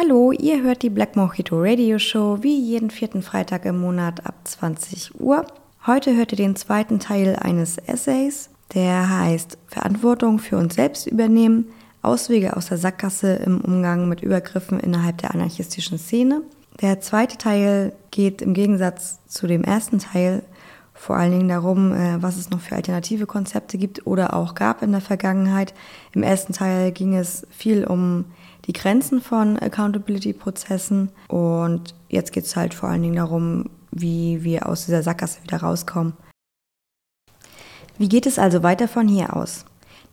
Hallo, ihr hört die Black Mojito Radio Show wie jeden vierten Freitag im Monat ab 20 Uhr. Heute hört ihr den zweiten Teil eines Essays, der heißt Verantwortung für uns selbst übernehmen, Auswege aus der Sackgasse im Umgang mit Übergriffen innerhalb der anarchistischen Szene. Der zweite Teil geht im Gegensatz zu dem ersten Teil vor allen Dingen darum, äh, was es noch für alternative Konzepte gibt oder auch gab in der Vergangenheit. Im ersten Teil ging es viel um die Grenzen von Accountability-Prozessen und jetzt geht es halt vor allen Dingen darum, wie wir aus dieser Sackgasse wieder rauskommen. Wie geht es also weiter von hier aus?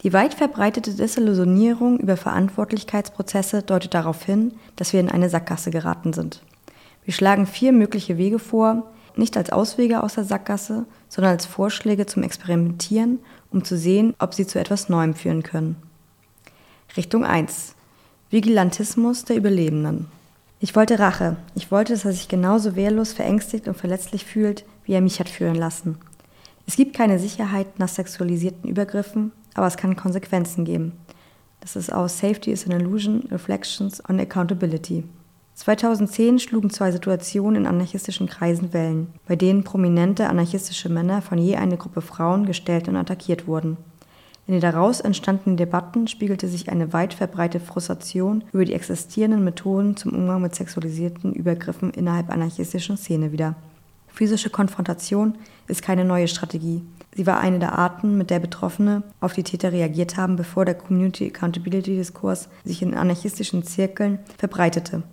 Die weit verbreitete Desillusionierung über Verantwortlichkeitsprozesse deutet darauf hin, dass wir in eine Sackgasse geraten sind. Wir schlagen vier mögliche Wege vor, nicht als Auswege aus der Sackgasse, sondern als Vorschläge zum Experimentieren, um zu sehen, ob sie zu etwas Neuem führen können. Richtung 1. Vigilantismus der Überlebenden. Ich wollte Rache. Ich wollte, dass er sich genauso wehrlos, verängstigt und verletzlich fühlt, wie er mich hat führen lassen. Es gibt keine Sicherheit nach sexualisierten Übergriffen, aber es kann Konsequenzen geben. Das ist aus Safety is an Illusion, Reflections on Accountability. 2010 schlugen zwei Situationen in anarchistischen Kreisen Wellen, bei denen prominente anarchistische Männer von je eine Gruppe Frauen gestellt und attackiert wurden. In den daraus entstandenen Debatten spiegelte sich eine weit verbreitete Frustration über die existierenden Methoden zum Umgang mit sexualisierten Übergriffen innerhalb anarchistischen Szene wider. Physische Konfrontation ist keine neue Strategie. Sie war eine der Arten, mit der Betroffene auf die Täter reagiert haben, bevor der Community Accountability Diskurs sich in anarchistischen Zirkeln verbreitete.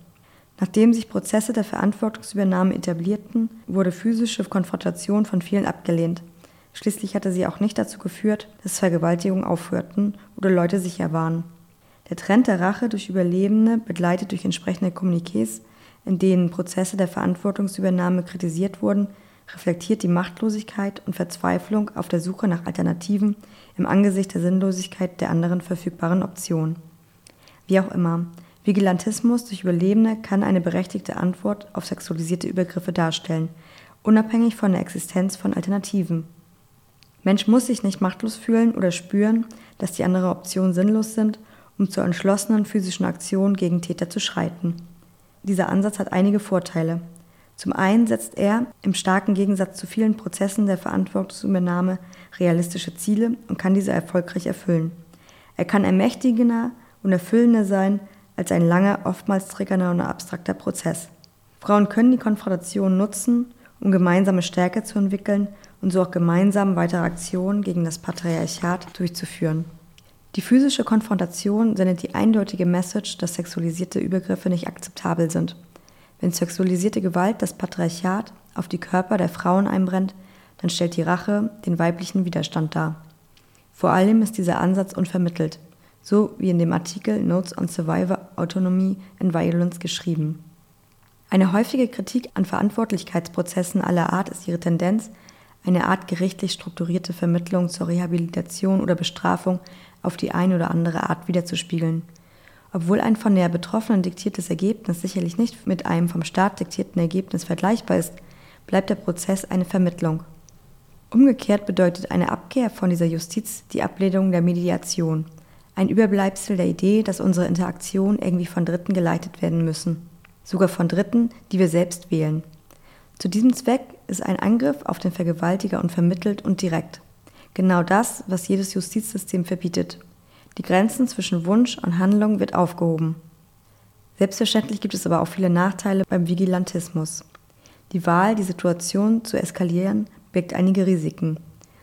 Nachdem sich Prozesse der Verantwortungsübernahme etablierten, wurde physische Konfrontation von vielen abgelehnt. Schließlich hatte sie auch nicht dazu geführt, dass Vergewaltigungen aufhörten oder Leute sicher waren. Der Trend der Rache durch Überlebende, begleitet durch entsprechende Kommuniqués, in denen Prozesse der Verantwortungsübernahme kritisiert wurden, reflektiert die Machtlosigkeit und Verzweiflung auf der Suche nach Alternativen im Angesicht der Sinnlosigkeit der anderen verfügbaren Optionen. Wie auch immer, Vigilantismus durch Überlebende kann eine berechtigte Antwort auf sexualisierte Übergriffe darstellen, unabhängig von der Existenz von Alternativen. Mensch muss sich nicht machtlos fühlen oder spüren, dass die anderen Optionen sinnlos sind, um zur entschlossenen physischen Aktion gegen Täter zu schreiten. Dieser Ansatz hat einige Vorteile. Zum einen setzt er, im starken Gegensatz zu vielen Prozessen der Verantwortungsübernahme, realistische Ziele und kann diese erfolgreich erfüllen. Er kann ermächtigender und erfüllender sein als ein langer, oftmals triggernder und abstrakter Prozess. Frauen können die Konfrontation nutzen, um gemeinsame Stärke zu entwickeln und so auch gemeinsam weitere Aktionen gegen das Patriarchat durchzuführen. Die physische Konfrontation sendet die eindeutige Message, dass sexualisierte Übergriffe nicht akzeptabel sind. Wenn sexualisierte Gewalt das Patriarchat auf die Körper der Frauen einbrennt, dann stellt die Rache den weiblichen Widerstand dar. Vor allem ist dieser Ansatz unvermittelt so wie in dem Artikel Notes on Survivor Autonomy and Violence geschrieben. Eine häufige Kritik an Verantwortlichkeitsprozessen aller Art ist ihre Tendenz, eine Art gerichtlich strukturierte Vermittlung zur Rehabilitation oder Bestrafung auf die eine oder andere Art wiederzuspiegeln. Obwohl ein von der Betroffenen diktiertes Ergebnis sicherlich nicht mit einem vom Staat diktierten Ergebnis vergleichbar ist, bleibt der Prozess eine Vermittlung. Umgekehrt bedeutet eine Abkehr von dieser Justiz die Ablehnung der Mediation ein Überbleibsel der Idee, dass unsere Interaktionen irgendwie von Dritten geleitet werden müssen. Sogar von Dritten, die wir selbst wählen. Zu diesem Zweck ist ein Angriff auf den Vergewaltiger unvermittelt und direkt. Genau das, was jedes Justizsystem verbietet. Die Grenzen zwischen Wunsch und Handlung wird aufgehoben. Selbstverständlich gibt es aber auch viele Nachteile beim Vigilantismus. Die Wahl, die Situation zu eskalieren, birgt einige Risiken,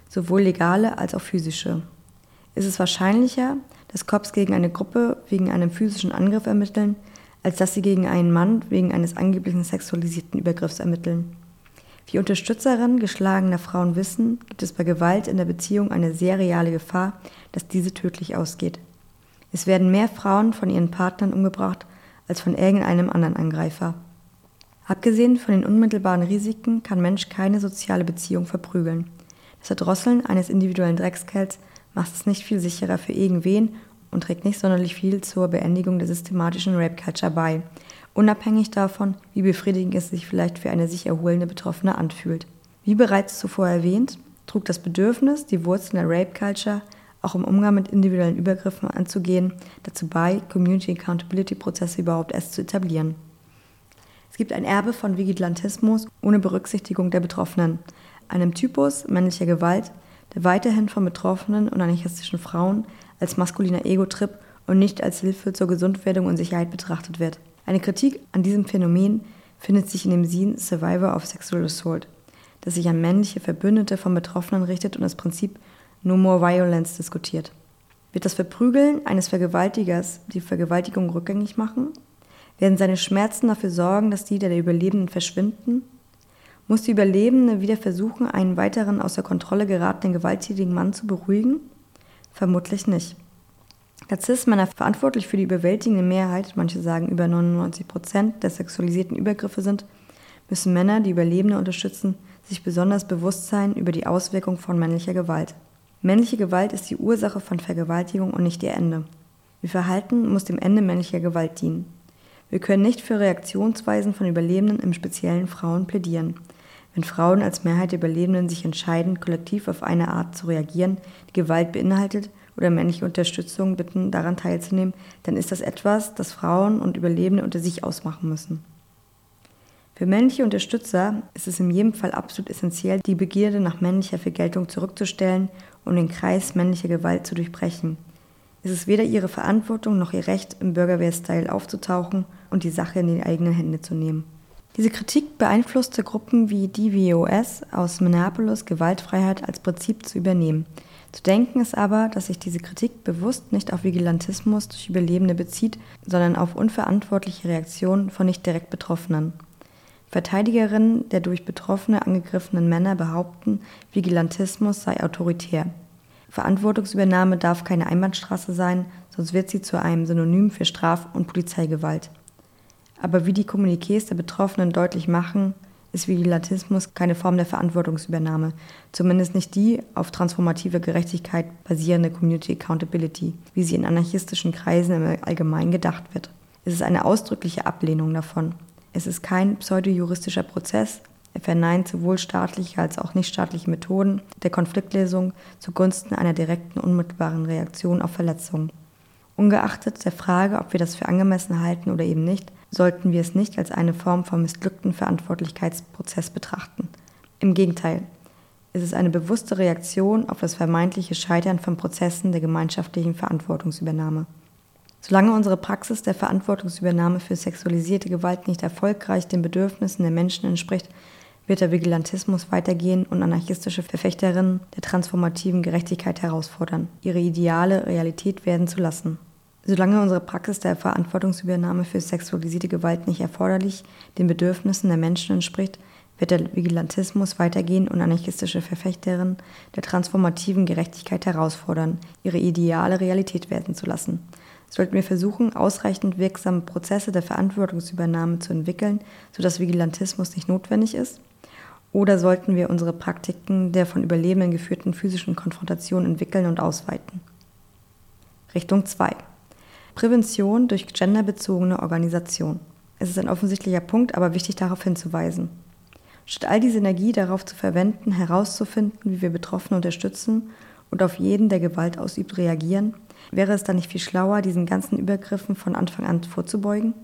sowohl legale als auch physische. Ist es wahrscheinlicher, dass Cops gegen eine Gruppe wegen einem physischen Angriff ermitteln, als dass sie gegen einen Mann wegen eines angeblichen sexualisierten Übergriffs ermitteln. Wie Unterstützerinnen geschlagener Frauen wissen, gibt es bei Gewalt in der Beziehung eine sehr reale Gefahr, dass diese tödlich ausgeht. Es werden mehr Frauen von ihren Partnern umgebracht als von irgendeinem anderen Angreifer. Abgesehen von den unmittelbaren Risiken kann Mensch keine soziale Beziehung verprügeln. Das Erdrosseln eines individuellen Dreckskells macht es nicht viel sicherer für irgendwen und trägt nicht sonderlich viel zur Beendigung der systematischen Rape Culture bei, unabhängig davon, wie befriedigend es sich vielleicht für eine sich erholende Betroffene anfühlt. Wie bereits zuvor erwähnt, trug das Bedürfnis, die Wurzeln der Rape Culture auch im Umgang mit individuellen Übergriffen anzugehen, dazu bei, Community Accountability Prozesse überhaupt erst zu etablieren. Es gibt ein Erbe von Vigilantismus ohne Berücksichtigung der Betroffenen, einem Typus männlicher Gewalt, der weiterhin von betroffenen und anarchistischen Frauen als maskuliner Ego-Trip und nicht als Hilfe zur Gesundwerdung und Sicherheit betrachtet wird. Eine Kritik an diesem Phänomen findet sich in dem Scene Survivor of Sexual Assault, das sich an männliche Verbündete von Betroffenen richtet und das Prinzip No More Violence diskutiert. Wird das Verprügeln eines Vergewaltigers die Vergewaltigung rückgängig machen? Werden seine Schmerzen dafür sorgen, dass die der Überlebenden verschwinden? Muss die Überlebende wieder versuchen, einen weiteren außer Kontrolle geratenen gewalttätigen Mann zu beruhigen? Vermutlich nicht. Da Cis-Männer verantwortlich für die überwältigende Mehrheit, manche sagen über 99 Prozent der sexualisierten Übergriffe sind, müssen Männer, die Überlebende unterstützen, sich besonders bewusst sein über die Auswirkung von männlicher Gewalt. Männliche Gewalt ist die Ursache von Vergewaltigung und nicht ihr Ende. Ihr Verhalten muss dem Ende männlicher Gewalt dienen. Wir können nicht für Reaktionsweisen von Überlebenden, im speziellen Frauen, plädieren. Wenn Frauen als Mehrheit der Überlebenden sich entscheiden, kollektiv auf eine Art zu reagieren, die Gewalt beinhaltet, oder männliche Unterstützung bitten, daran teilzunehmen, dann ist das etwas, das Frauen und Überlebende unter sich ausmachen müssen. Für männliche Unterstützer ist es in jedem Fall absolut essentiell, die Begierde nach männlicher Vergeltung zurückzustellen und den Kreis männlicher Gewalt zu durchbrechen. Es ist weder ihre Verantwortung noch ihr Recht, im Bürgerwehr-Style aufzutauchen und die Sache in die eigenen Hände zu nehmen. Diese Kritik beeinflusste Gruppen wie DVOS aus Minneapolis, Gewaltfreiheit als Prinzip zu übernehmen. Zu denken ist aber, dass sich diese Kritik bewusst nicht auf Vigilantismus durch Überlebende bezieht, sondern auf unverantwortliche Reaktionen von nicht direkt Betroffenen. Verteidigerinnen der durch Betroffene angegriffenen Männer behaupten, Vigilantismus sei autoritär. Verantwortungsübernahme darf keine Einbahnstraße sein, sonst wird sie zu einem Synonym für Straf- und Polizeigewalt. Aber wie die Kommuniqués der Betroffenen deutlich machen, ist Vigilantismus keine Form der Verantwortungsübernahme, zumindest nicht die auf transformative Gerechtigkeit basierende Community Accountability, wie sie in anarchistischen Kreisen im Allgemeinen gedacht wird. Es ist eine ausdrückliche Ablehnung davon. Es ist kein pseudojuristischer Prozess. Er verneint sowohl staatliche als auch nichtstaatliche Methoden der Konfliktlösung zugunsten einer direkten, unmittelbaren Reaktion auf Verletzungen. Ungeachtet der Frage, ob wir das für angemessen halten oder eben nicht, sollten wir es nicht als eine Form von missglückten Verantwortlichkeitsprozess betrachten. Im Gegenteil, es ist eine bewusste Reaktion auf das vermeintliche Scheitern von Prozessen der gemeinschaftlichen Verantwortungsübernahme. Solange unsere Praxis der Verantwortungsübernahme für sexualisierte Gewalt nicht erfolgreich den Bedürfnissen der Menschen entspricht, wird der Vigilantismus weitergehen und anarchistische Verfechterinnen der transformativen Gerechtigkeit herausfordern, ihre Ideale Realität werden zu lassen. Solange unsere Praxis der Verantwortungsübernahme für sexualisierte Gewalt nicht erforderlich den Bedürfnissen der Menschen entspricht, wird der Vigilantismus weitergehen und anarchistische Verfechterinnen der transformativen Gerechtigkeit herausfordern, ihre Ideale Realität werden zu lassen sollten wir versuchen, ausreichend wirksame Prozesse der Verantwortungsübernahme zu entwickeln, sodass Vigilantismus nicht notwendig ist? Oder sollten wir unsere Praktiken der von Überlebenden geführten physischen Konfrontation entwickeln und ausweiten? Richtung 2. Prävention durch genderbezogene Organisation. Es ist ein offensichtlicher Punkt, aber wichtig darauf hinzuweisen. Statt all diese Energie darauf zu verwenden, herauszufinden, wie wir Betroffene unterstützen und auf jeden, der Gewalt ausübt, reagieren, Wäre es dann nicht viel schlauer, diesen ganzen Übergriffen von Anfang an vorzubeugen?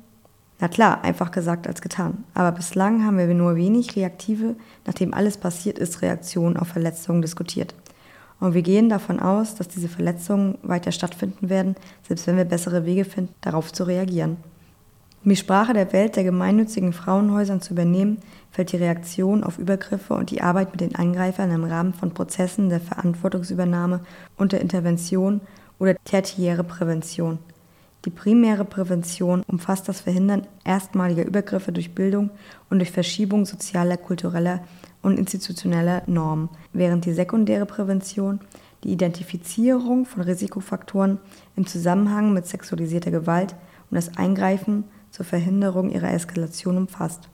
Na klar, einfach gesagt als getan. Aber bislang haben wir nur wenig reaktive, nachdem alles passiert ist, Reaktionen auf Verletzungen diskutiert. Und wir gehen davon aus, dass diese Verletzungen weiter stattfinden werden, selbst wenn wir bessere Wege finden, darauf zu reagieren. Um die Sprache der Welt der gemeinnützigen Frauenhäusern zu übernehmen, fällt die Reaktion auf Übergriffe und die Arbeit mit den Angreifern im Rahmen von Prozessen der Verantwortungsübernahme und der Intervention oder tertiäre Prävention. Die primäre Prävention umfasst das Verhindern erstmaliger Übergriffe durch Bildung und durch Verschiebung sozialer, kultureller und institutioneller Normen, während die sekundäre Prävention die Identifizierung von Risikofaktoren im Zusammenhang mit sexualisierter Gewalt und das Eingreifen zur Verhinderung ihrer Eskalation umfasst.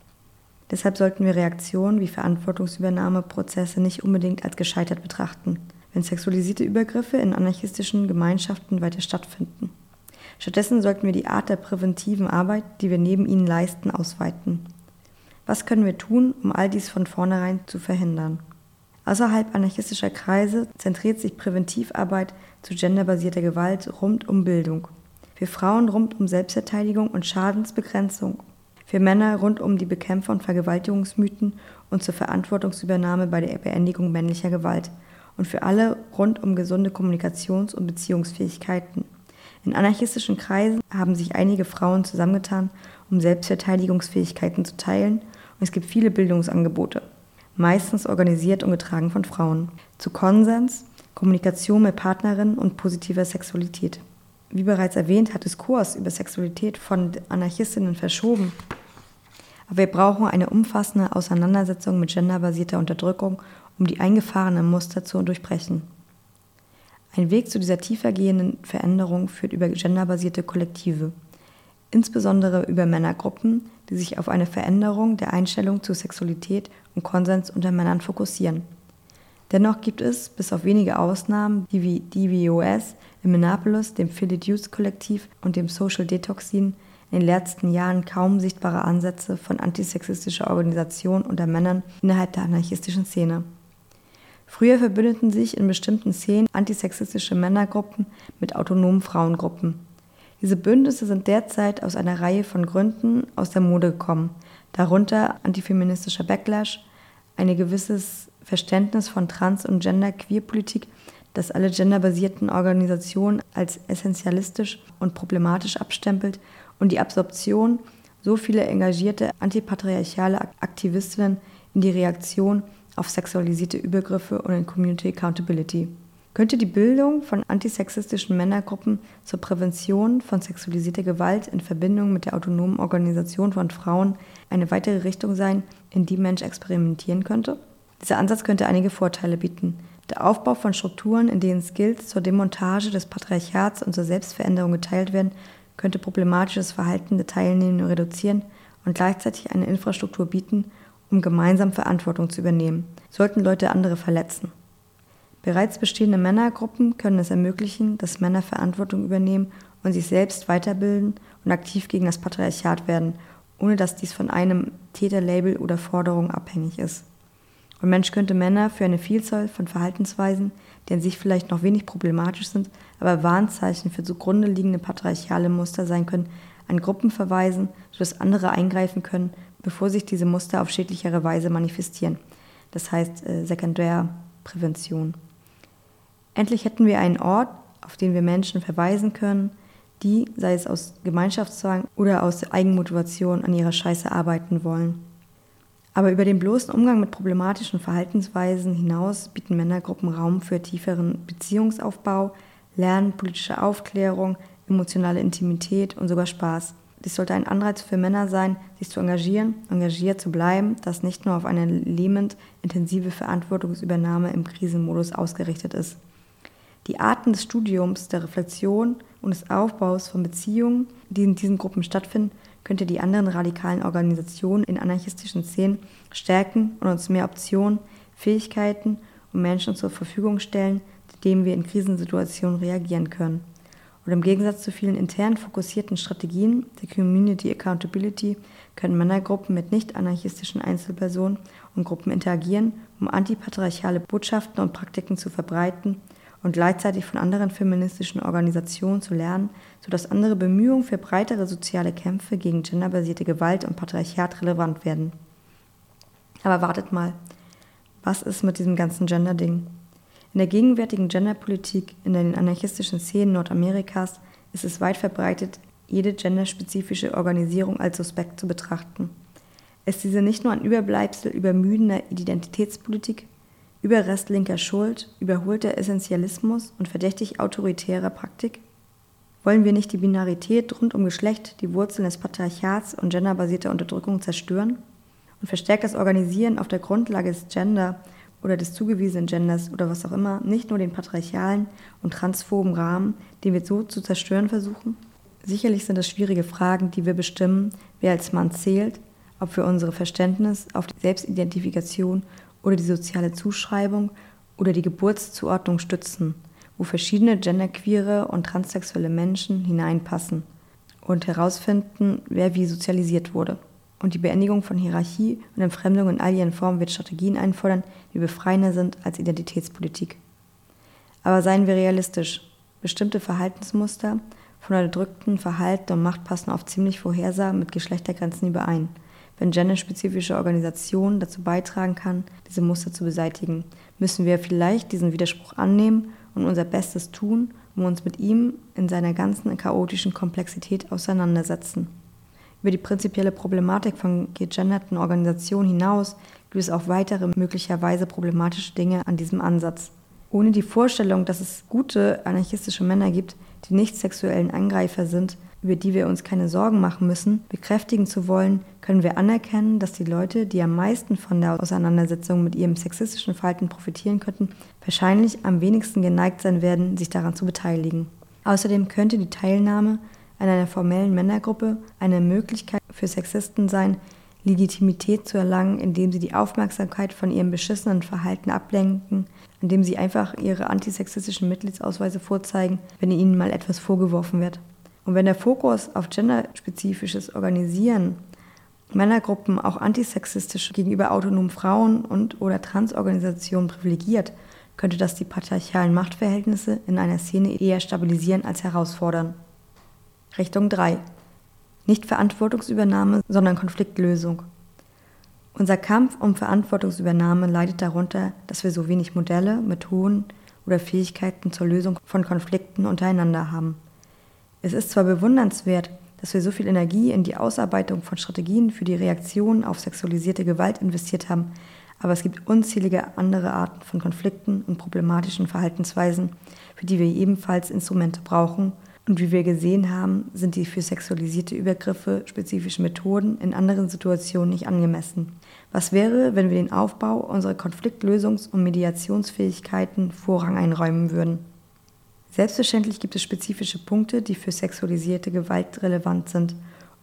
Deshalb sollten wir Reaktionen wie Verantwortungsübernahmeprozesse nicht unbedingt als gescheitert betrachten wenn sexualisierte Übergriffe in anarchistischen Gemeinschaften weiter stattfinden. Stattdessen sollten wir die Art der präventiven Arbeit, die wir neben ihnen leisten, ausweiten. Was können wir tun, um all dies von vornherein zu verhindern? Außerhalb anarchistischer Kreise zentriert sich Präventivarbeit zu genderbasierter Gewalt rund um Bildung. Für Frauen rund um Selbstverteidigung und Schadensbegrenzung. Für Männer rund um die Bekämpfung von Vergewaltigungsmythen und zur Verantwortungsübernahme bei der Beendigung männlicher Gewalt. Und für alle rund um gesunde Kommunikations- und Beziehungsfähigkeiten. In anarchistischen Kreisen haben sich einige Frauen zusammengetan, um Selbstverteidigungsfähigkeiten zu teilen, und es gibt viele Bildungsangebote meistens organisiert und getragen von Frauen, zu Konsens, Kommunikation mit Partnerinnen und positiver Sexualität. Wie bereits erwähnt, hat Diskurs über Sexualität von Anarchistinnen verschoben. Aber wir brauchen eine umfassende Auseinandersetzung mit genderbasierter Unterdrückung, um die eingefahrenen Muster zu durchbrechen. Ein Weg zu dieser tiefergehenden Veränderung führt über genderbasierte Kollektive, insbesondere über Männergruppen, die sich auf eine Veränderung der Einstellung zu Sexualität und Konsens unter Männern fokussieren. Dennoch gibt es, bis auf wenige Ausnahmen, die wie DVOS in Minneapolis, dem Philly Youth Kollektiv und dem Social Detoxin, in den letzten Jahren kaum sichtbare Ansätze von antisexistischer Organisation unter Männern innerhalb der anarchistischen Szene. Früher verbündeten sich in bestimmten Szenen antisexistische Männergruppen mit autonomen Frauengruppen. Diese Bündnisse sind derzeit aus einer Reihe von Gründen aus der Mode gekommen, darunter antifeministischer Backlash, ein gewisses Verständnis von Trans- und Gender-Queer-Politik, das alle genderbasierten Organisationen als essentialistisch und problematisch abstempelt und die Absorption so vieler engagierte antipatriarchale Aktivistinnen in die Reaktion auf sexualisierte Übergriffe und in Community Accountability. Könnte die Bildung von antisexistischen Männergruppen zur Prävention von sexualisierter Gewalt in Verbindung mit der autonomen Organisation von Frauen eine weitere Richtung sein, in die Mensch experimentieren könnte? Dieser Ansatz könnte einige Vorteile bieten. Der Aufbau von Strukturen, in denen Skills zur Demontage des Patriarchats und zur Selbstveränderung geteilt werden, könnte problematisches Verhalten der Teilnehmenden reduzieren und gleichzeitig eine Infrastruktur bieten, um gemeinsam Verantwortung zu übernehmen. Sollten Leute andere verletzen. Bereits bestehende Männergruppen können es ermöglichen, dass Männer Verantwortung übernehmen und sich selbst weiterbilden und aktiv gegen das Patriarchat werden, ohne dass dies von einem Täterlabel oder Forderung abhängig ist. Und Mensch könnte Männer für eine Vielzahl von Verhaltensweisen, die an sich vielleicht noch wenig problematisch sind, aber Warnzeichen für zugrunde liegende patriarchale Muster sein können, an Gruppen verweisen, sodass andere eingreifen können, bevor sich diese Muster auf schädlichere Weise manifestieren. Das heißt äh, Sekundärprävention. Endlich hätten wir einen Ort, auf den wir Menschen verweisen können, die, sei es aus Gemeinschaftszwang oder aus Eigenmotivation, an ihrer Scheiße arbeiten wollen. Aber über den bloßen Umgang mit problematischen Verhaltensweisen hinaus bieten Männergruppen Raum für tieferen Beziehungsaufbau, Lernen, politische Aufklärung, emotionale Intimität und sogar Spaß. Dies sollte ein Anreiz für Männer sein, sich zu engagieren, engagiert zu bleiben, das nicht nur auf eine lähmend intensive Verantwortungsübernahme im Krisenmodus ausgerichtet ist. Die Arten des Studiums, der Reflexion und des Aufbaus von Beziehungen, die in diesen Gruppen stattfinden, könnte die anderen radikalen Organisationen in anarchistischen Szenen stärken und uns mehr Optionen, Fähigkeiten und Menschen zur Verfügung stellen, zu denen wir in Krisensituationen reagieren können. Und im Gegensatz zu vielen intern fokussierten Strategien der Community Accountability können Männergruppen mit nicht-anarchistischen Einzelpersonen und Gruppen interagieren, um antipatriarchale Botschaften und Praktiken zu verbreiten und gleichzeitig von anderen feministischen Organisationen zu lernen, sodass andere Bemühungen für breitere soziale Kämpfe gegen genderbasierte Gewalt und Patriarchat relevant werden. Aber wartet mal, was ist mit diesem ganzen Gender-Ding? In der gegenwärtigen Genderpolitik in den anarchistischen Szenen Nordamerikas ist es weit verbreitet, jede genderspezifische Organisierung als suspekt zu betrachten. Ist diese nicht nur ein Überbleibsel übermüdender Identitätspolitik, Überrest linker Schuld, überholter Essentialismus und verdächtig autoritärer Praktik? Wollen wir nicht die Binarität rund um Geschlecht, die Wurzeln des Patriarchats und genderbasierter Unterdrückung zerstören? Und verstärkt das Organisieren auf der Grundlage des Gender oder des zugewiesenen Genders oder was auch immer nicht nur den patriarchalen und transphoben Rahmen, den wir so zu zerstören versuchen? Sicherlich sind es schwierige Fragen, die wir bestimmen, wer als Mann zählt, ob wir unsere Verständnis auf die Selbstidentifikation oder die soziale Zuschreibung oder die Geburtszuordnung stützen, wo verschiedene genderqueere und transsexuelle Menschen hineinpassen und herausfinden, wer wie sozialisiert wurde und die Beendigung von Hierarchie und Entfremdung in all ihren Formen wird Strategien einfordern, die befreiender sind als Identitätspolitik. Aber seien wir realistisch. Bestimmte Verhaltensmuster von unterdrückten Verhalten und Macht passen oft ziemlich vorhersah mit Geschlechtergrenzen überein. Wenn genderspezifische Organisation dazu beitragen kann, diese Muster zu beseitigen, müssen wir vielleicht diesen Widerspruch annehmen und unser Bestes tun, um uns mit ihm in seiner ganzen chaotischen Komplexität auseinandersetzen. Über die prinzipielle Problematik von gegenderten Organisationen hinaus gibt es auch weitere möglicherweise problematische Dinge an diesem Ansatz. Ohne die Vorstellung, dass es gute anarchistische Männer gibt, die nicht sexuellen Angreifer sind, über die wir uns keine Sorgen machen müssen, bekräftigen zu wollen, können wir anerkennen, dass die Leute, die am meisten von der Auseinandersetzung mit ihrem sexistischen Verhalten profitieren könnten, wahrscheinlich am wenigsten geneigt sein werden, sich daran zu beteiligen. Außerdem könnte die Teilnahme an einer formellen Männergruppe eine Möglichkeit für Sexisten sein, Legitimität zu erlangen, indem sie die Aufmerksamkeit von ihrem beschissenen Verhalten ablenken, indem sie einfach ihre antisexistischen Mitgliedsausweise vorzeigen, wenn ihnen mal etwas vorgeworfen wird. Und wenn der Fokus auf genderspezifisches Organisieren Männergruppen auch antisexistisch gegenüber autonomen Frauen und oder Transorganisationen privilegiert, könnte das die patriarchalen Machtverhältnisse in einer Szene eher stabilisieren als herausfordern. Richtung 3. Nicht Verantwortungsübernahme, sondern Konfliktlösung. Unser Kampf um Verantwortungsübernahme leidet darunter, dass wir so wenig Modelle, Methoden oder Fähigkeiten zur Lösung von Konflikten untereinander haben. Es ist zwar bewundernswert, dass wir so viel Energie in die Ausarbeitung von Strategien für die Reaktion auf sexualisierte Gewalt investiert haben, aber es gibt unzählige andere Arten von Konflikten und problematischen Verhaltensweisen, für die wir ebenfalls Instrumente brauchen. Und wie wir gesehen haben, sind die für sexualisierte Übergriffe spezifischen Methoden in anderen Situationen nicht angemessen. Was wäre, wenn wir den Aufbau unserer Konfliktlösungs- und Mediationsfähigkeiten Vorrang einräumen würden? Selbstverständlich gibt es spezifische Punkte, die für sexualisierte Gewalt relevant sind,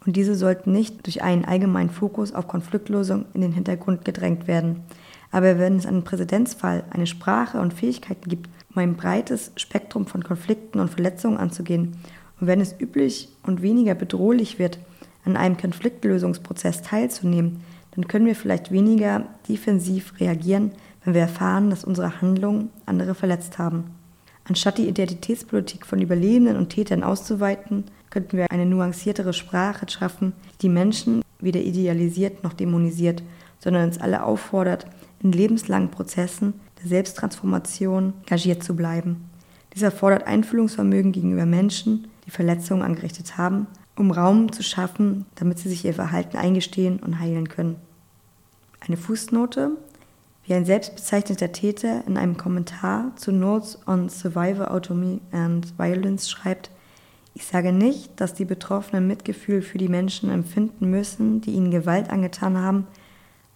und diese sollten nicht durch einen allgemeinen Fokus auf Konfliktlösung in den Hintergrund gedrängt werden. Aber wenn es einen Präzedenzfall, eine Sprache und Fähigkeiten gibt, um ein breites Spektrum von Konflikten und Verletzungen anzugehen, und wenn es üblich und weniger bedrohlich wird, an einem Konfliktlösungsprozess teilzunehmen, dann können wir vielleicht weniger defensiv reagieren, wenn wir erfahren, dass unsere Handlungen andere verletzt haben. Anstatt die Identitätspolitik von Überlebenden und Tätern auszuweiten, könnten wir eine nuanciertere Sprache schaffen, die Menschen weder idealisiert noch dämonisiert, sondern uns alle auffordert, in lebenslangen Prozessen der Selbsttransformation engagiert zu bleiben. Dies erfordert Einfühlungsvermögen gegenüber Menschen, die Verletzungen angerichtet haben, um Raum zu schaffen, damit sie sich ihr Verhalten eingestehen und heilen können. Eine Fußnote wie ein selbstbezeichneter Täter in einem Kommentar zu Notes on Survivor Autonomy and Violence schreibt, ich sage nicht, dass die Betroffenen Mitgefühl für die Menschen empfinden müssen, die ihnen Gewalt angetan haben,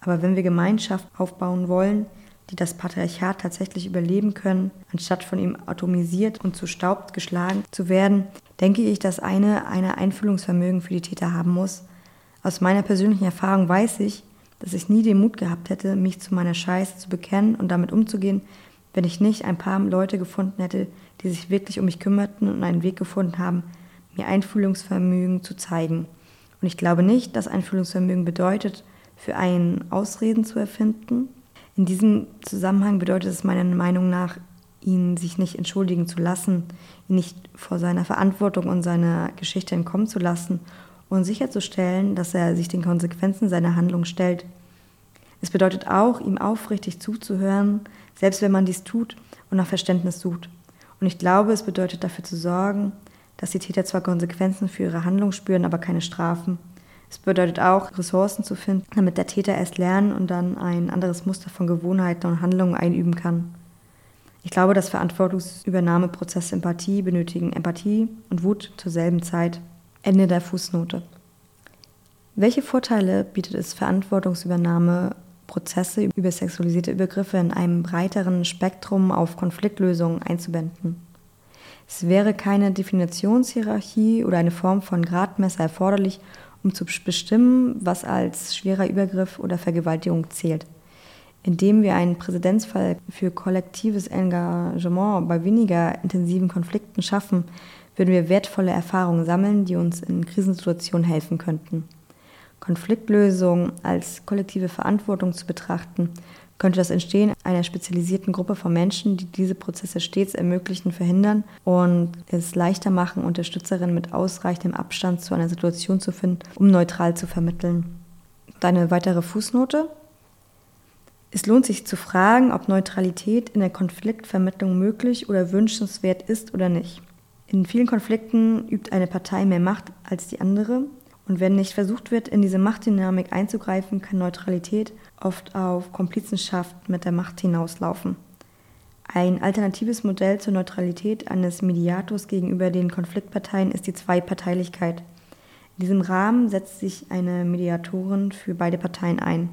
aber wenn wir Gemeinschaft aufbauen wollen, die das Patriarchat tatsächlich überleben können, anstatt von ihm atomisiert und zu Staub geschlagen zu werden, denke ich, dass eine eine Einfühlungsvermögen für die Täter haben muss. Aus meiner persönlichen Erfahrung weiß ich, dass ich nie den Mut gehabt hätte, mich zu meiner Scheiße zu bekennen und damit umzugehen, wenn ich nicht ein paar Leute gefunden hätte, die sich wirklich um mich kümmerten und einen Weg gefunden haben, mir Einfühlungsvermögen zu zeigen. Und ich glaube nicht, dass Einfühlungsvermögen bedeutet, für einen Ausreden zu erfinden. In diesem Zusammenhang bedeutet es meiner Meinung nach, ihn sich nicht entschuldigen zu lassen, ihn nicht vor seiner Verantwortung und seiner Geschichte entkommen zu lassen und sicherzustellen, dass er sich den Konsequenzen seiner Handlung stellt. Es bedeutet auch, ihm aufrichtig zuzuhören, selbst wenn man dies tut und nach Verständnis sucht. Und ich glaube, es bedeutet dafür zu sorgen, dass die Täter zwar Konsequenzen für ihre Handlung spüren, aber keine Strafen. Es bedeutet auch, Ressourcen zu finden, damit der Täter erst lernen und dann ein anderes Muster von Gewohnheiten und Handlungen einüben kann. Ich glaube, dass Verantwortungsübernahmeprozesse Empathie benötigen Empathie und Wut zur selben Zeit. Ende der Fußnote. Welche Vorteile bietet es Verantwortungsübernahme, Prozesse über sexualisierte Übergriffe in einem breiteren Spektrum auf Konfliktlösungen einzubinden? Es wäre keine Definitionshierarchie oder eine Form von Gradmesser erforderlich, um zu bestimmen, was als schwerer Übergriff oder Vergewaltigung zählt. Indem wir einen Präzedenzfall für kollektives Engagement bei weniger intensiven Konflikten schaffen, würden wir wertvolle Erfahrungen sammeln, die uns in Krisensituationen helfen könnten. Konfliktlösung als kollektive Verantwortung zu betrachten, könnte das Entstehen einer spezialisierten Gruppe von Menschen, die diese Prozesse stets ermöglichen, verhindern und es leichter machen, Unterstützerinnen mit ausreichendem Abstand zu einer Situation zu finden, um neutral zu vermitteln. Deine weitere Fußnote. Es lohnt sich zu fragen, ob Neutralität in der Konfliktvermittlung möglich oder wünschenswert ist oder nicht. In vielen Konflikten übt eine Partei mehr Macht als die andere und wenn nicht versucht wird, in diese Machtdynamik einzugreifen, kann Neutralität oft auf Komplizenschaft mit der Macht hinauslaufen. Ein alternatives Modell zur Neutralität eines Mediators gegenüber den Konfliktparteien ist die Zweiparteilichkeit. In diesem Rahmen setzt sich eine Mediatorin für beide Parteien ein,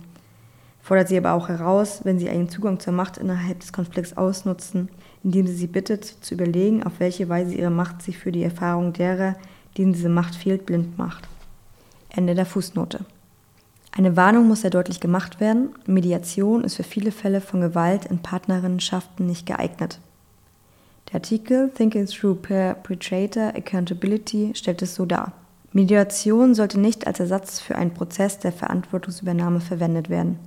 fordert sie aber auch heraus, wenn sie einen Zugang zur Macht innerhalb des Konflikts ausnutzen, indem sie sie bittet, zu überlegen, auf welche Weise ihre Macht sich für die Erfahrung derer, denen diese Macht fehlt, blind macht. Ende der Fußnote. Eine Warnung muss sehr deutlich gemacht werden. Mediation ist für viele Fälle von Gewalt in Partnerinnenschaften nicht geeignet. Der Artikel Thinking Through Perpetrator Accountability stellt es so dar. Mediation sollte nicht als Ersatz für einen Prozess der Verantwortungsübernahme verwendet werden.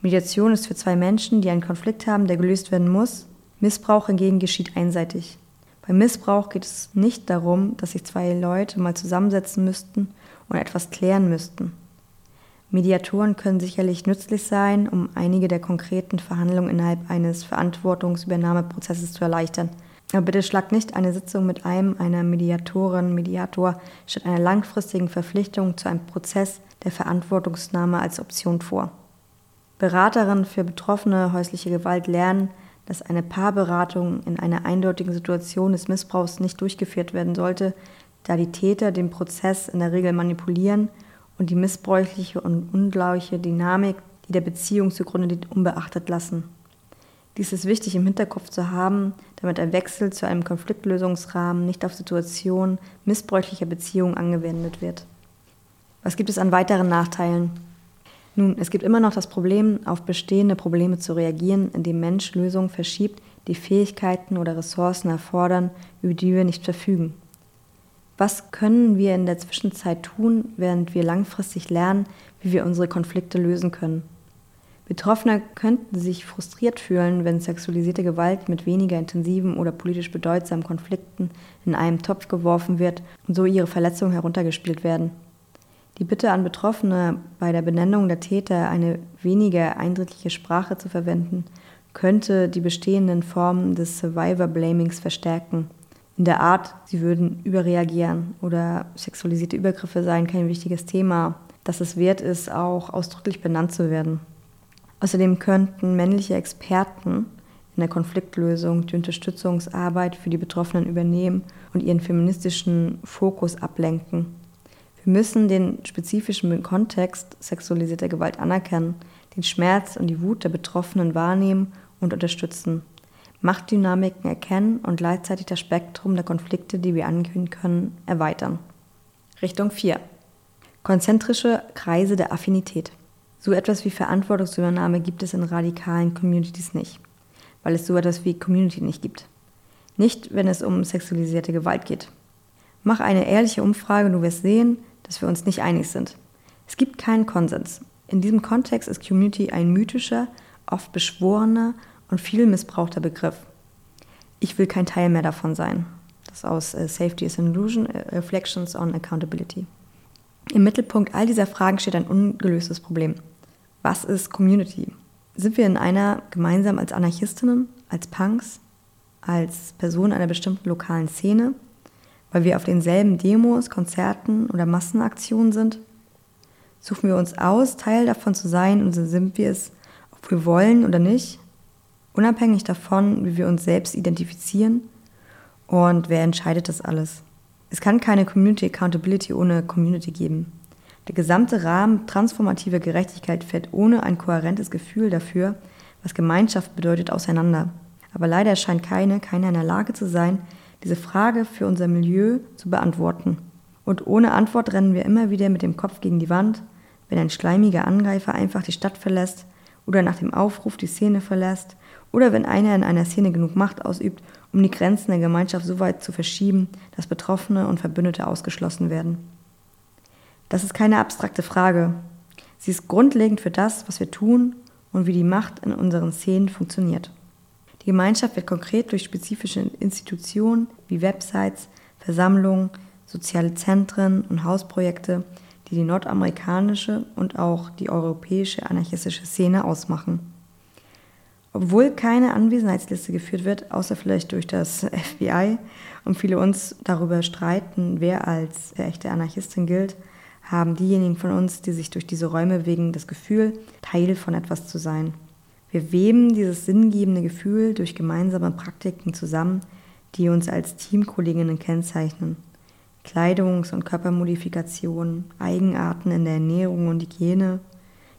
Mediation ist für zwei Menschen, die einen Konflikt haben, der gelöst werden muss. Missbrauch hingegen geschieht einseitig. Beim Missbrauch geht es nicht darum, dass sich zwei Leute mal zusammensetzen müssten und etwas klären müssten. Mediatoren können sicherlich nützlich sein, um einige der konkreten Verhandlungen innerhalb eines Verantwortungsübernahmeprozesses zu erleichtern. Aber bitte schlagt nicht eine Sitzung mit einem einer Mediatorin, Mediator statt einer langfristigen Verpflichtung zu einem Prozess der Verantwortungsnahme als Option vor. Beraterinnen für Betroffene häusliche Gewalt lernen, dass eine Paarberatung in einer eindeutigen Situation des Missbrauchs nicht durchgeführt werden sollte, da die Täter den Prozess in der Regel manipulieren und die missbräuchliche und unglaubliche Dynamik, die der Beziehung zugrunde liegt, unbeachtet lassen. Dies ist wichtig im Hinterkopf zu haben, damit ein Wechsel zu einem Konfliktlösungsrahmen nicht auf Situationen missbräuchlicher Beziehungen angewendet wird. Was gibt es an weiteren Nachteilen? Nun, es gibt immer noch das Problem, auf bestehende Probleme zu reagieren, indem Mensch Lösungen verschiebt, die Fähigkeiten oder Ressourcen erfordern, über die wir nicht verfügen. Was können wir in der Zwischenzeit tun, während wir langfristig lernen, wie wir unsere Konflikte lösen können? Betroffene könnten sich frustriert fühlen, wenn sexualisierte Gewalt mit weniger intensiven oder politisch bedeutsamen Konflikten in einen Topf geworfen wird und so ihre Verletzungen heruntergespielt werden. Die Bitte an Betroffene, bei der Benennung der Täter eine weniger eindrückliche Sprache zu verwenden, könnte die bestehenden Formen des Survivor-Blamings verstärken in der Art, sie würden überreagieren oder sexualisierte Übergriffe seien kein wichtiges Thema, dass es wert ist, auch ausdrücklich benannt zu werden. Außerdem könnten männliche Experten in der Konfliktlösung die Unterstützungsarbeit für die Betroffenen übernehmen und ihren feministischen Fokus ablenken. Wir müssen den spezifischen Kontext sexualisierter Gewalt anerkennen, den Schmerz und die Wut der Betroffenen wahrnehmen und unterstützen. Machtdynamiken erkennen und gleichzeitig das Spektrum der Konflikte, die wir angehen können, erweitern. Richtung 4. Konzentrische Kreise der Affinität. So etwas wie Verantwortungsübernahme gibt es in radikalen Communities nicht, weil es so etwas wie Community nicht gibt. Nicht, wenn es um sexualisierte Gewalt geht. Mach eine ehrliche Umfrage und du wirst sehen, dass wir uns nicht einig sind. Es gibt keinen Konsens. In diesem Kontext ist Community ein mythischer, oft beschworener und viel missbrauchter Begriff. Ich will kein Teil mehr davon sein. Das aus äh, Safety is an Illusion, äh, Reflections on Accountability. Im Mittelpunkt all dieser Fragen steht ein ungelöstes Problem. Was ist Community? Sind wir in einer gemeinsam als Anarchistinnen, als Punks, als Personen einer bestimmten lokalen Szene, weil wir auf denselben Demos, Konzerten oder Massenaktionen sind? Suchen wir uns aus, Teil davon zu sein und sind wir es, ob wir wollen oder nicht? Unabhängig davon, wie wir uns selbst identifizieren und wer entscheidet das alles. Es kann keine Community Accountability ohne Community geben. Der gesamte Rahmen transformativer Gerechtigkeit fällt ohne ein kohärentes Gefühl dafür, was Gemeinschaft bedeutet, auseinander. Aber leider scheint keine, keiner in der Lage zu sein, diese Frage für unser Milieu zu beantworten. Und ohne Antwort rennen wir immer wieder mit dem Kopf gegen die Wand, wenn ein schleimiger Angreifer einfach die Stadt verlässt oder nach dem Aufruf die Szene verlässt oder wenn einer in einer Szene genug Macht ausübt, um die Grenzen der Gemeinschaft so weit zu verschieben, dass Betroffene und Verbündete ausgeschlossen werden. Das ist keine abstrakte Frage. Sie ist grundlegend für das, was wir tun und wie die Macht in unseren Szenen funktioniert. Die Gemeinschaft wird konkret durch spezifische Institutionen wie Websites, Versammlungen, soziale Zentren und Hausprojekte, die die nordamerikanische und auch die europäische anarchistische Szene ausmachen. Obwohl keine Anwesenheitsliste geführt wird, außer vielleicht durch das FBI, und viele uns darüber streiten, wer als echte Anarchistin gilt, haben diejenigen von uns, die sich durch diese Räume bewegen, das Gefühl, Teil von etwas zu sein. Wir weben dieses sinngebende Gefühl durch gemeinsame Praktiken zusammen, die uns als Teamkolleginnen kennzeichnen. Kleidungs- und Körpermodifikationen, Eigenarten in der Ernährung und Hygiene,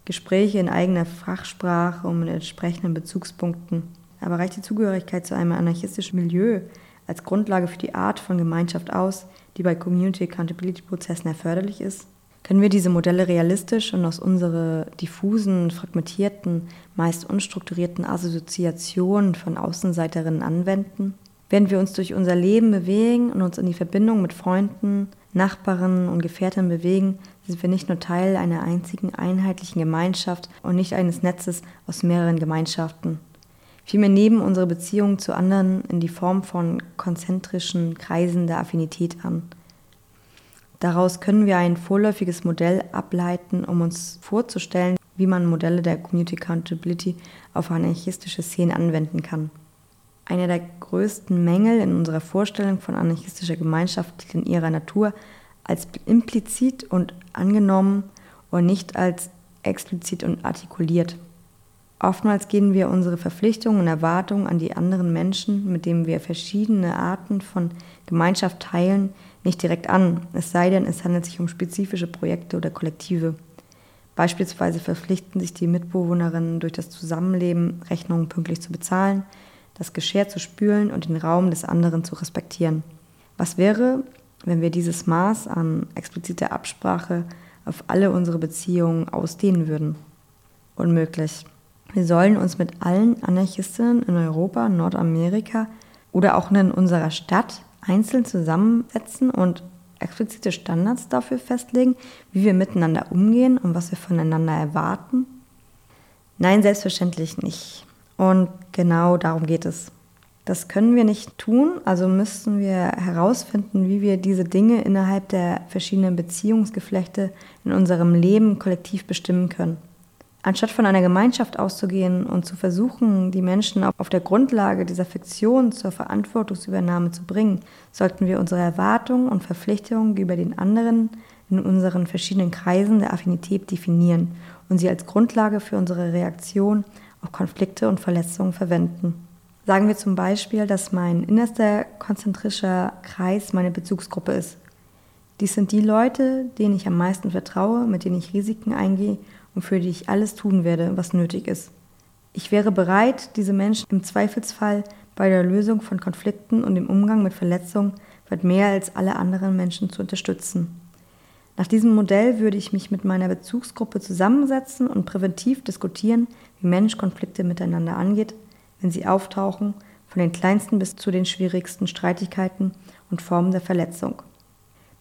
Gespräche in eigener Fachsprache und mit entsprechenden Bezugspunkten. Aber reicht die Zugehörigkeit zu einem anarchistischen Milieu als Grundlage für die Art von Gemeinschaft aus, die bei Community Accountability Prozessen erforderlich ist? Können wir diese Modelle realistisch und aus unserer diffusen, fragmentierten, meist unstrukturierten Assoziationen von Außenseiterinnen anwenden? Während wir uns durch unser Leben bewegen und uns in die Verbindung mit Freunden, Nachbarinnen und Gefährten bewegen, sind wir nicht nur Teil einer einzigen einheitlichen Gemeinschaft und nicht eines Netzes aus mehreren Gemeinschaften. Vielmehr nehmen unsere Beziehungen zu anderen in die Form von konzentrischen Kreisen der Affinität an. Daraus können wir ein vorläufiges Modell ableiten, um uns vorzustellen, wie man Modelle der Community Accountability auf anarchistische Szenen anwenden kann. Einer der größten Mängel in unserer Vorstellung von anarchistischer Gemeinschaft liegt in ihrer Natur als implizit und angenommen und nicht als explizit und artikuliert. Oftmals gehen wir unsere Verpflichtungen und Erwartungen an die anderen Menschen, mit denen wir verschiedene Arten von Gemeinschaft teilen, nicht direkt an, es sei denn, es handelt sich um spezifische Projekte oder Kollektive. Beispielsweise verpflichten sich die Mitbewohnerinnen durch das Zusammenleben, Rechnungen pünktlich zu bezahlen, das Geschirr zu spülen und den Raum des anderen zu respektieren. Was wäre, wenn wir dieses Maß an expliziter Absprache auf alle unsere Beziehungen ausdehnen würden? Unmöglich. Wir sollen uns mit allen Anarchistinnen in Europa, Nordamerika oder auch in unserer Stadt einzeln zusammensetzen und explizite Standards dafür festlegen, wie wir miteinander umgehen und was wir voneinander erwarten? Nein, selbstverständlich nicht. Und genau darum geht es. Das können wir nicht tun, also müssen wir herausfinden, wie wir diese Dinge innerhalb der verschiedenen Beziehungsgeflechte in unserem Leben kollektiv bestimmen können. Anstatt von einer Gemeinschaft auszugehen und zu versuchen, die Menschen auf der Grundlage dieser Fiktion zur Verantwortungsübernahme zu bringen, sollten wir unsere Erwartungen und Verpflichtungen gegenüber den anderen in unseren verschiedenen Kreisen der Affinität definieren und sie als Grundlage für unsere Reaktion auf Konflikte und Verletzungen verwenden. Sagen wir zum Beispiel, dass mein innerster konzentrischer Kreis meine Bezugsgruppe ist. Dies sind die Leute, denen ich am meisten vertraue, mit denen ich Risiken eingehe und für die ich alles tun werde, was nötig ist. Ich wäre bereit, diese Menschen im Zweifelsfall bei der Lösung von Konflikten und dem Umgang mit Verletzungen weit mehr als alle anderen Menschen zu unterstützen. Nach diesem Modell würde ich mich mit meiner Bezugsgruppe zusammensetzen und präventiv diskutieren, wie Mensch Konflikte miteinander angeht, wenn sie auftauchen, von den kleinsten bis zu den schwierigsten Streitigkeiten und Formen der Verletzung.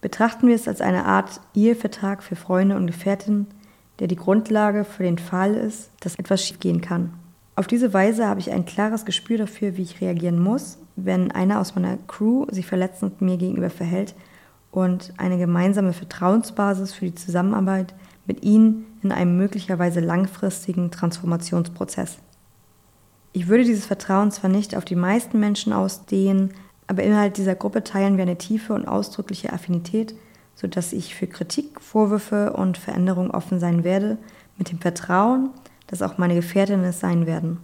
Betrachten wir es als eine Art Ehevertrag für Freunde und Gefährtinnen, der die Grundlage für den Fall ist, dass etwas schiefgehen kann. Auf diese Weise habe ich ein klares Gespür dafür, wie ich reagieren muss, wenn einer aus meiner Crew sich verletzend mir gegenüber verhält und eine gemeinsame Vertrauensbasis für die Zusammenarbeit mit ihnen in einem möglicherweise langfristigen Transformationsprozess. Ich würde dieses Vertrauen zwar nicht auf die meisten Menschen ausdehnen, aber innerhalb dieser Gruppe teilen wir eine tiefe und ausdrückliche Affinität, sodass ich für Kritik, Vorwürfe und Veränderungen offen sein werde, mit dem Vertrauen, dass auch meine Gefährtinnen es sein werden.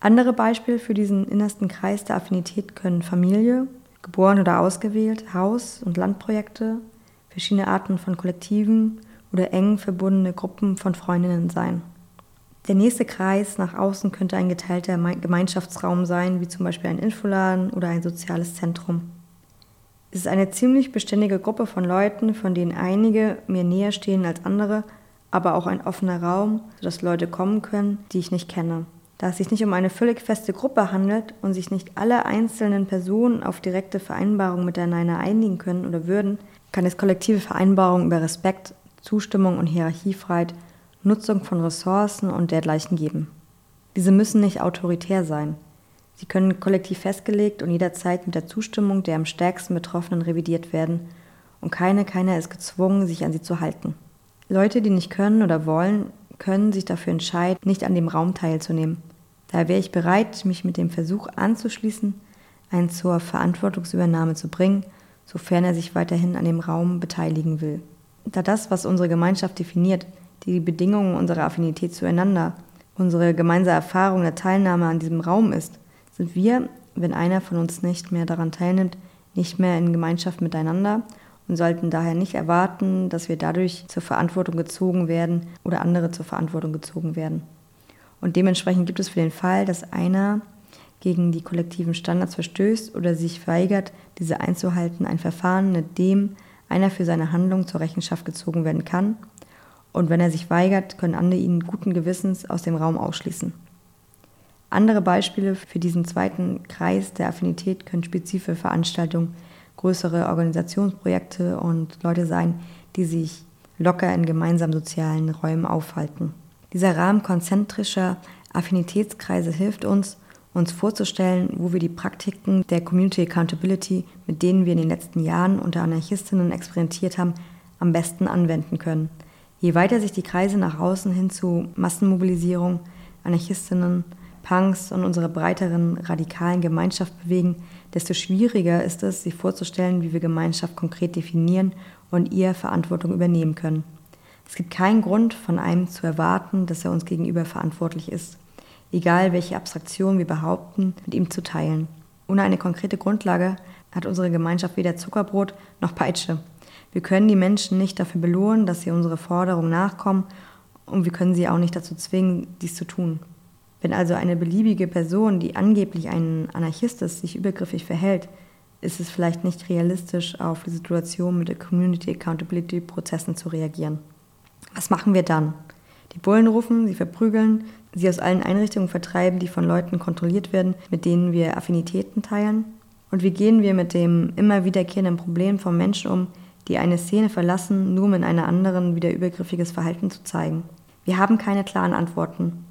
Andere Beispiele für diesen innersten Kreis der Affinität können Familie, geboren oder ausgewählt, Haus- und Landprojekte, verschiedene Arten von Kollektiven oder eng verbundene Gruppen von Freundinnen sein. Der nächste Kreis nach außen könnte ein geteilter Gemeinschaftsraum sein, wie zum Beispiel ein Infoladen oder ein soziales Zentrum. Es ist eine ziemlich beständige Gruppe von Leuten, von denen einige mir näher stehen als andere, aber auch ein offener Raum, sodass Leute kommen können, die ich nicht kenne. Da es sich nicht um eine völlig feste Gruppe handelt und sich nicht alle einzelnen Personen auf direkte Vereinbarungen miteinander einigen können oder würden, kann es kollektive Vereinbarungen über Respekt, Zustimmung und Hierarchiefreiheit, Nutzung von Ressourcen und dergleichen geben. Diese müssen nicht autoritär sein. Sie können kollektiv festgelegt und jederzeit mit der Zustimmung der am stärksten Betroffenen revidiert werden und keine, keiner ist gezwungen, sich an sie zu halten. Leute, die nicht können oder wollen, können sich dafür entscheiden, nicht an dem Raum teilzunehmen. Daher wäre ich bereit, mich mit dem Versuch anzuschließen, einen zur Verantwortungsübernahme zu bringen, sofern er sich weiterhin an dem Raum beteiligen will. Da das, was unsere Gemeinschaft definiert, die Bedingungen unserer Affinität zueinander, unsere gemeinsame Erfahrung der Teilnahme an diesem Raum ist, sind wir, wenn einer von uns nicht mehr daran teilnimmt, nicht mehr in Gemeinschaft miteinander und sollten daher nicht erwarten, dass wir dadurch zur Verantwortung gezogen werden oder andere zur Verantwortung gezogen werden. Und dementsprechend gibt es für den Fall, dass einer gegen die kollektiven Standards verstößt oder sich weigert, diese einzuhalten, ein Verfahren, mit dem einer für seine Handlung zur Rechenschaft gezogen werden kann. Und wenn er sich weigert, können andere ihn guten Gewissens aus dem Raum ausschließen. Andere Beispiele für diesen zweiten Kreis der Affinität können spezifische Veranstaltungen, größere Organisationsprojekte und Leute sein, die sich locker in gemeinsamen sozialen Räumen aufhalten. Dieser Rahmen konzentrischer Affinitätskreise hilft uns, uns vorzustellen, wo wir die Praktiken der Community Accountability, mit denen wir in den letzten Jahren unter Anarchistinnen experimentiert haben, am besten anwenden können. Je weiter sich die Kreise nach außen hin zu Massenmobilisierung, Anarchistinnen, Punks und unserer breiteren radikalen Gemeinschaft bewegen, desto schwieriger ist es, sich vorzustellen, wie wir Gemeinschaft konkret definieren und ihr Verantwortung übernehmen können. Es gibt keinen Grund, von einem zu erwarten, dass er uns gegenüber verantwortlich ist egal welche Abstraktion wir behaupten, mit ihm zu teilen. Ohne eine konkrete Grundlage hat unsere Gemeinschaft weder Zuckerbrot noch Peitsche. Wir können die Menschen nicht dafür belohnen, dass sie unsere Forderung nachkommen und wir können sie auch nicht dazu zwingen, dies zu tun. Wenn also eine beliebige Person, die angeblich ein Anarchist ist, sich übergriffig verhält, ist es vielleicht nicht realistisch, auf die Situation mit den Community Accountability Prozessen zu reagieren. Was machen wir dann? Die Bullen rufen, sie verprügeln, sie aus allen Einrichtungen vertreiben, die von Leuten kontrolliert werden, mit denen wir Affinitäten teilen? Und wie gehen wir mit dem immer wiederkehrenden Problem von Menschen um, die eine Szene verlassen, nur um in einer anderen wieder übergriffiges Verhalten zu zeigen? Wir haben keine klaren Antworten.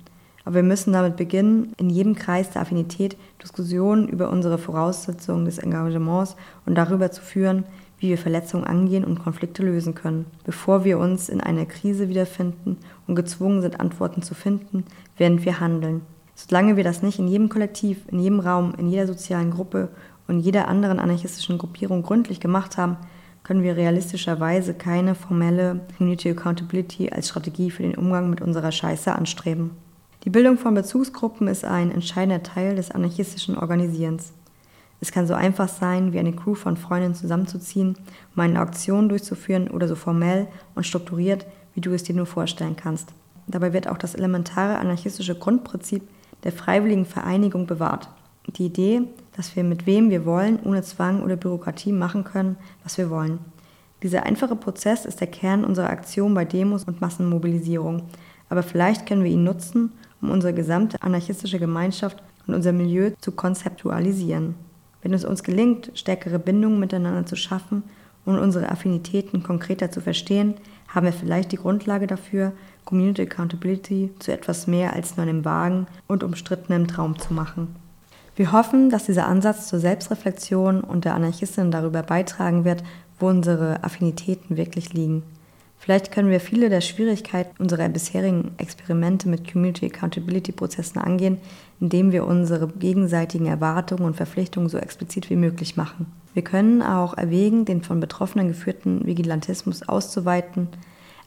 Aber wir müssen damit beginnen, in jedem Kreis der Affinität Diskussionen über unsere Voraussetzungen des Engagements und darüber zu führen, wie wir Verletzungen angehen und Konflikte lösen können, bevor wir uns in einer Krise wiederfinden und gezwungen sind, Antworten zu finden, während wir handeln. Solange wir das nicht in jedem Kollektiv, in jedem Raum, in jeder sozialen Gruppe und jeder anderen anarchistischen Gruppierung gründlich gemacht haben, können wir realistischerweise keine formelle Community Accountability als Strategie für den Umgang mit unserer Scheiße anstreben. Die Bildung von Bezugsgruppen ist ein entscheidender Teil des anarchistischen Organisierens. Es kann so einfach sein, wie eine Crew von Freunden zusammenzuziehen, um eine Auktion durchzuführen oder so formell und strukturiert, wie du es dir nur vorstellen kannst. Dabei wird auch das elementare anarchistische Grundprinzip der freiwilligen Vereinigung bewahrt. Die Idee, dass wir mit wem wir wollen, ohne Zwang oder Bürokratie machen können, was wir wollen. Dieser einfache Prozess ist der Kern unserer Aktion bei Demos und Massenmobilisierung. Aber vielleicht können wir ihn nutzen, um unsere gesamte anarchistische Gemeinschaft und unser Milieu zu konzeptualisieren. Wenn es uns gelingt, stärkere Bindungen miteinander zu schaffen und unsere Affinitäten konkreter zu verstehen, haben wir vielleicht die Grundlage dafür, Community Accountability zu etwas mehr als nur einem vagen und umstrittenen Traum zu machen. Wir hoffen, dass dieser Ansatz zur Selbstreflexion und der Anarchistin darüber beitragen wird, wo unsere Affinitäten wirklich liegen. Vielleicht können wir viele der Schwierigkeiten unserer bisherigen Experimente mit Community Accountability Prozessen angehen, indem wir unsere gegenseitigen Erwartungen und Verpflichtungen so explizit wie möglich machen. Wir können auch erwägen, den von Betroffenen geführten Vigilantismus auszuweiten,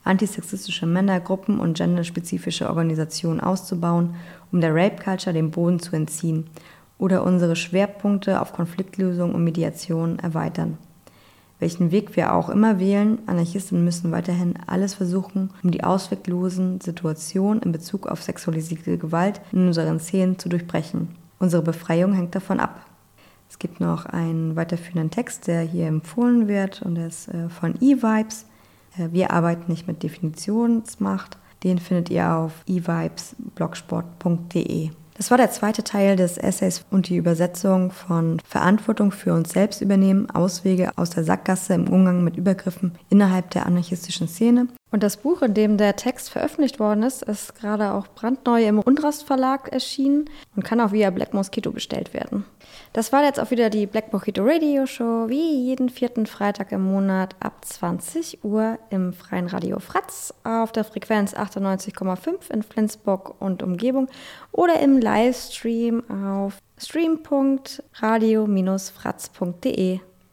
antisexistische Männergruppen und genderspezifische Organisationen auszubauen, um der Rape Culture den Boden zu entziehen oder unsere Schwerpunkte auf Konfliktlösung und Mediation erweitern. Welchen Weg wir auch immer wählen, Anarchisten müssen weiterhin alles versuchen, um die ausweglosen Situationen in Bezug auf sexualisierte Gewalt in unseren Szenen zu durchbrechen. Unsere Befreiung hängt davon ab. Es gibt noch einen weiterführenden Text, der hier empfohlen wird und der ist äh, von E-Vibes. Äh, wir arbeiten nicht mit Definitionsmacht. Den findet ihr auf evibesblogsport.de. Das war der zweite Teil des Essays und die Übersetzung von Verantwortung für uns selbst übernehmen, Auswege aus der Sackgasse im Umgang mit Übergriffen innerhalb der anarchistischen Szene. Und das Buch, in dem der Text veröffentlicht worden ist, ist gerade auch brandneu im Undrast Verlag erschienen und kann auch via Black Mosquito bestellt werden. Das war jetzt auch wieder die Black Mosquito Radio Show, wie jeden vierten Freitag im Monat ab 20 Uhr im freien Radio Fratz auf der Frequenz 98,5 in Flensburg und Umgebung oder im Livestream auf stream.radio-fratz.de.